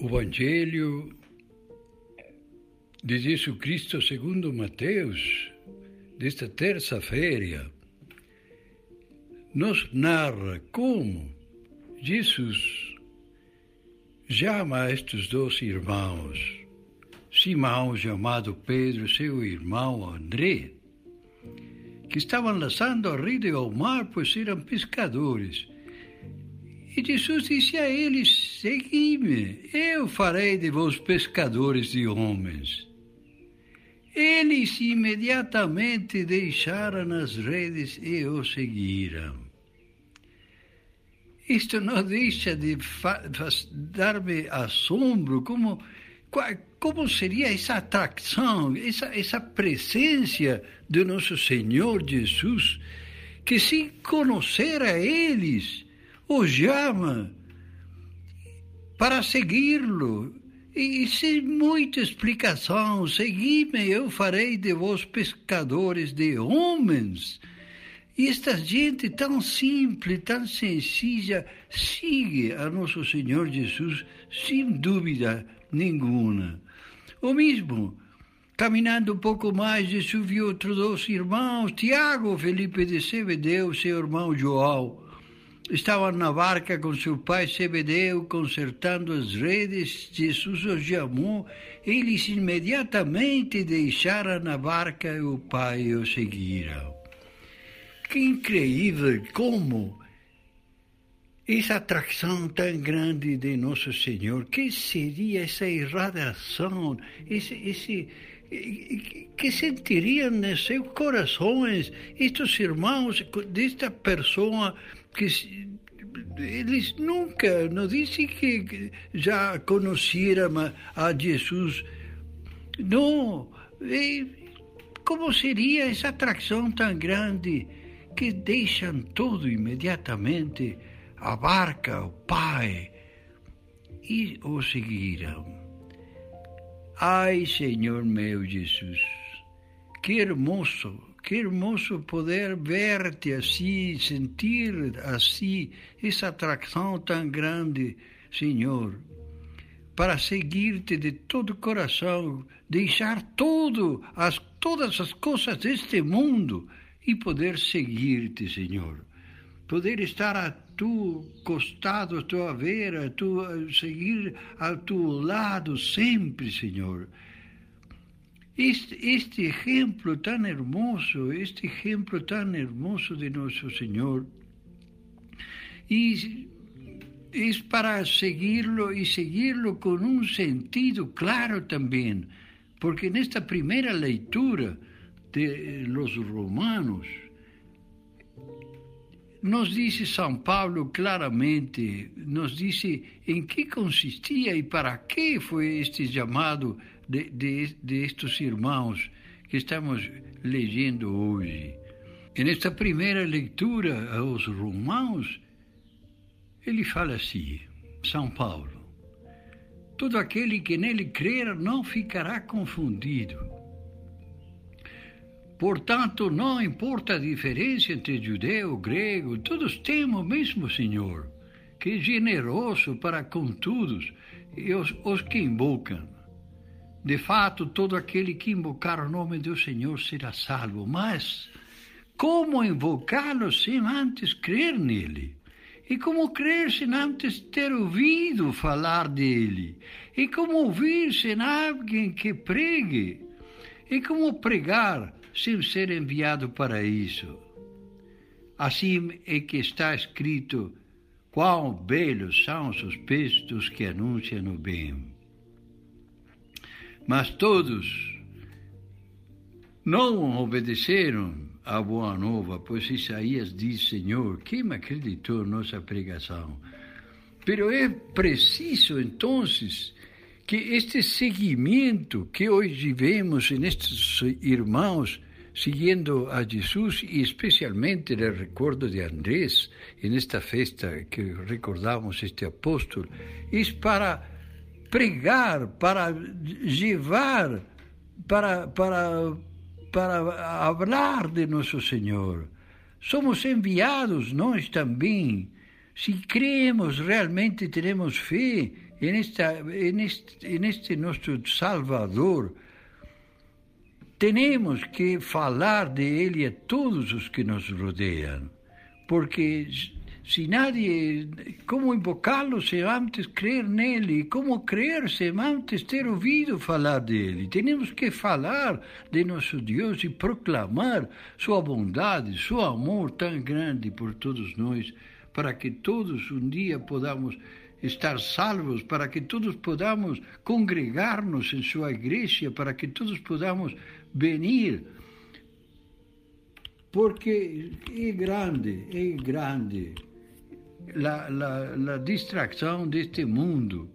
O Evangelho de Jesus Cristo segundo Mateus, desta terça-feira, nos narra como Jesus chama estes dois irmãos, Simão, chamado Pedro, seu irmão André, que estavam lançando a rede ao mar, pois eram pescadores. E Jesus disse a eles: Segui-me, eu farei de vós pescadores de homens. Eles imediatamente deixaram as redes e o seguiram. Isto não deixa de dar-me assombro, como, como seria essa atração, essa, essa presença de nosso Senhor Jesus, que se conhecer a eles, o chama para segui-lo. E sem muita explicação, segui-me, eu farei de vós pescadores de homens. E esta gente tão simples, tão sencilla, sigue a nosso Senhor Jesus sem dúvida nenhuma. O mesmo, caminhando um pouco mais, Jesus viu outros dois irmãos, Tiago, Felipe de Zebedeu, seu irmão João Estavam na barca com seu pai Zebedeu, consertando as redes. Jesus os chamou. Eles imediatamente deixaram a barca e o pai o seguiram. Que incrível como essa atração tão grande de Nosso Senhor, que seria essa irradiação, esse, esse, que sentiriam nos seus corações estes irmãos desta pessoa que eles nunca, não disse que já conheceram a Jesus. Não. Como seria essa atração tão grande que deixam tudo imediatamente, a barca, o Pai, e o seguiram? Ai, Senhor meu Jesus, que hermoso que hermoso poder ver-te assim, sentir assim essa atração tão grande, Senhor, para seguir-te de todo o coração, deixar tudo, as, todas as coisas deste mundo e poder seguir-te, Senhor. Poder estar a tu costado, a tua vera, a tu, seguir ao teu lado sempre, Senhor este, este ejemplo tan hermoso, este ejemplo tan hermoso de nuestro Señor, y es para seguirlo y seguirlo con un sentido claro también, porque en esta primera lectura de los romanos, nos dice San Pablo claramente, nos dice en qué consistía y para qué fue este llamado de, de, de estos irmãos que estamos leyendo hoje. En esta primeira leitura aos Romanos, ele fala assim, São Paulo, todo aquele que nele crer não ficará confundido. Portanto, não importa a diferença entre judeu, grego, todos temos o mesmo Senhor, que é generoso para com todos e os, os que invocam. De fato, todo aquele que invocar o nome do Senhor será salvo. Mas como invocá-lo sem antes crer nele? E como crer sem antes ter ouvido falar dele? E como ouvir sem alguém que pregue? E como pregar sem ser enviado para isso? Assim é que está escrito: quão belos são os dos que anunciam o bem. Mas todos não obedeceram à boa nova, pois Isaías diz, Senhor, quem acreditou nossa pregação? Pero é preciso, então, que este seguimento que hoje vemos nestes irmãos, seguindo a Jesus e especialmente no recordo de Andrés, nesta festa que recordamos este apóstolo, é para pregar, para llevar, para, para, para hablar de nosso Senhor. Somos enviados nós também. Se cremos realmente, teremos fé, em, esta, neste, neste nosso Salvador, temos que falar de Ele a todos os que nos rodeiam, porque se nadie, como invocá-lo se antes crer nele? Como crer se antes ter ouvido falar dele? Temos que falar de nosso Deus e proclamar sua bondade, seu amor tão grande por todos nós, para que todos um dia podamos estar salvos, para que todos podamos congregar-nos em sua igreja, para que todos podamos venir. Porque é grande, é grande la, la, la distração deste mundo.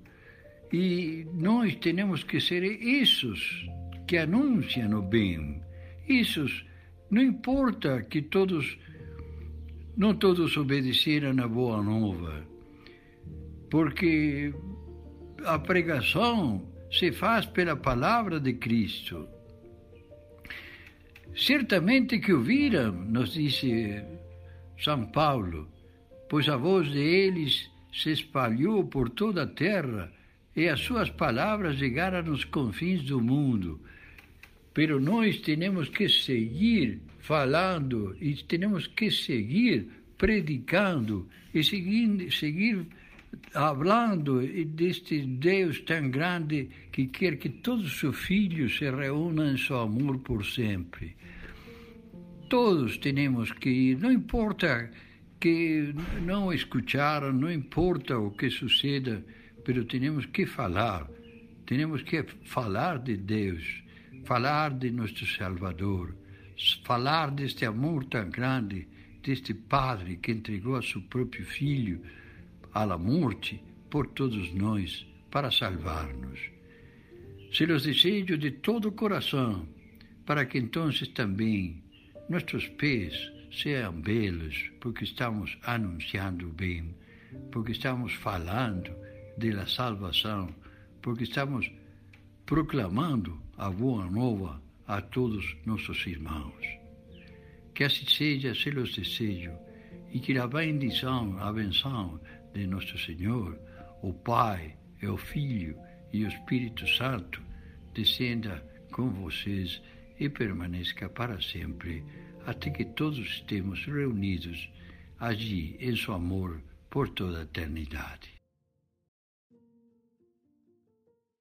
E nós temos que ser esses que anunciam o bem. Esses, não importa que todos, não todos obedeceram a boa nova, porque a pregação se faz pela palavra de Cristo. Certamente que ouviram, nos disse São Paulo, pois a voz deles se espalhou por toda a terra e as suas palavras chegaram nos confins do mundo. Pero nós temos que seguir falando e temos que seguir predicando e seguir, seguir falando deste Deus tão grande que quer que todos os seus filhos se reúnam em seu amor por sempre. Todos temos que ir, não importa que não escutaram, não importa o que suceda, mas temos que falar, temos que falar de Deus, falar de nosso Salvador, falar deste amor tão grande, deste Padre que entregou a seu próprio Filho à morte por todos nós, para salvar-nos. Se los desejo de todo o coração, para que então também nossos pés sejam belos, porque estamos anunciando o bem, porque estamos falando da salvação, porque estamos proclamando a boa nova a todos nossos irmãos. Que assim seja, se los desejo, e que a bendição, a benção de nosso Senhor, o Pai, e o Filho e o Espírito Santo descenda com vocês e permaneça para sempre até que todos estemos reunidos allí em seu amor por toda a eternidade.